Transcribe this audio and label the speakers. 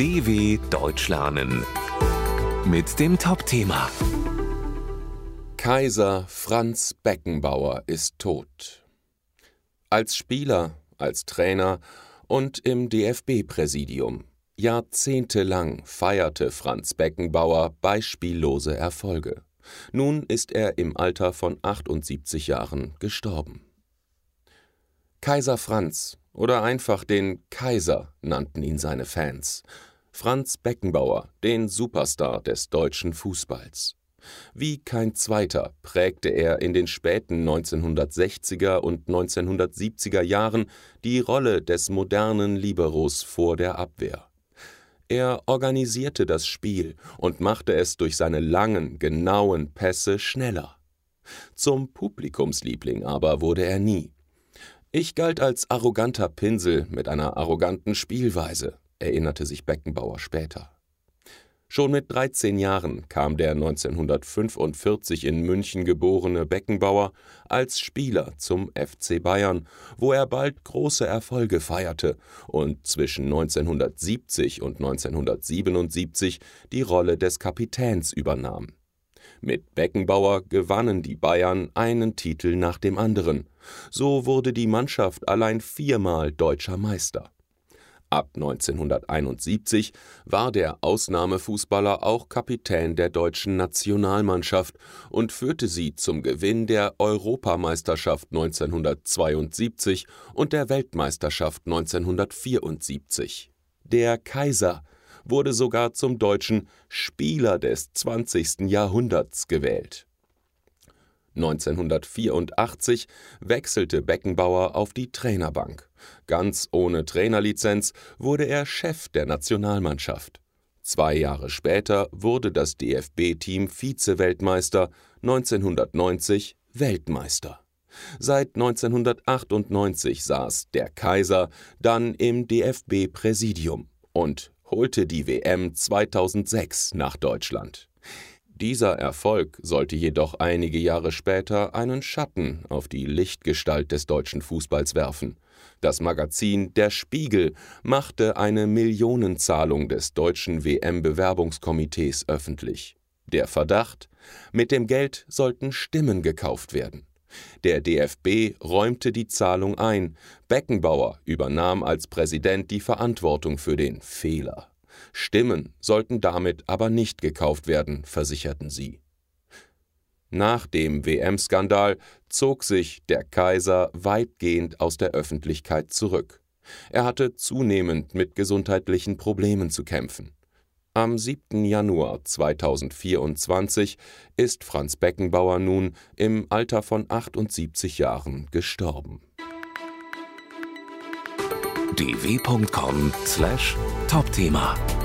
Speaker 1: DW Deutsch lernen mit dem Top-Thema
Speaker 2: Kaiser Franz Beckenbauer ist tot. Als Spieler, als Trainer und im DFB-Präsidium. Jahrzehntelang feierte Franz Beckenbauer beispiellose Erfolge. Nun ist er im Alter von 78 Jahren gestorben. Kaiser Franz oder einfach den Kaiser nannten ihn seine Fans. Franz Beckenbauer, den Superstar des deutschen Fußballs. Wie kein zweiter prägte er in den späten 1960er und 1970er Jahren die Rolle des modernen Liberos vor der Abwehr. Er organisierte das Spiel und machte es durch seine langen, genauen Pässe schneller. Zum Publikumsliebling aber wurde er nie. Ich galt als arroganter Pinsel mit einer arroganten Spielweise, erinnerte sich Beckenbauer später. Schon mit 13 Jahren kam der 1945 in München geborene Beckenbauer als Spieler zum FC Bayern, wo er bald große Erfolge feierte und zwischen 1970 und 1977 die Rolle des Kapitäns übernahm. Mit Beckenbauer gewannen die Bayern einen Titel nach dem anderen. So wurde die Mannschaft allein viermal deutscher Meister. Ab 1971 war der Ausnahmefußballer auch Kapitän der deutschen Nationalmannschaft und führte sie zum Gewinn der Europameisterschaft 1972 und der Weltmeisterschaft 1974. Der Kaiser wurde sogar zum deutschen Spieler des 20. Jahrhunderts gewählt 1984 wechselte Beckenbauer auf die Trainerbank. Ganz ohne Trainerlizenz wurde er Chef der Nationalmannschaft. Zwei Jahre später wurde das DFB-Team Vize-Weltmeister, 1990 Weltmeister. Seit 1998 saß der Kaiser dann im DFB-Präsidium und holte die WM 2006 nach Deutschland. Dieser Erfolg sollte jedoch einige Jahre später einen Schatten auf die Lichtgestalt des deutschen Fußballs werfen. Das Magazin Der Spiegel machte eine Millionenzahlung des deutschen WM-Bewerbungskomitees öffentlich. Der Verdacht, mit dem Geld sollten Stimmen gekauft werden. Der DFB räumte die Zahlung ein, Beckenbauer übernahm als Präsident die Verantwortung für den Fehler. Stimmen sollten damit aber nicht gekauft werden, versicherten sie. Nach dem WM-Skandal zog sich der Kaiser weitgehend aus der Öffentlichkeit zurück. Er hatte zunehmend mit gesundheitlichen Problemen zu kämpfen. Am 7. Januar 2024 ist Franz Beckenbauer nun im Alter von 78 Jahren gestorben.
Speaker 1: dw.com/topthema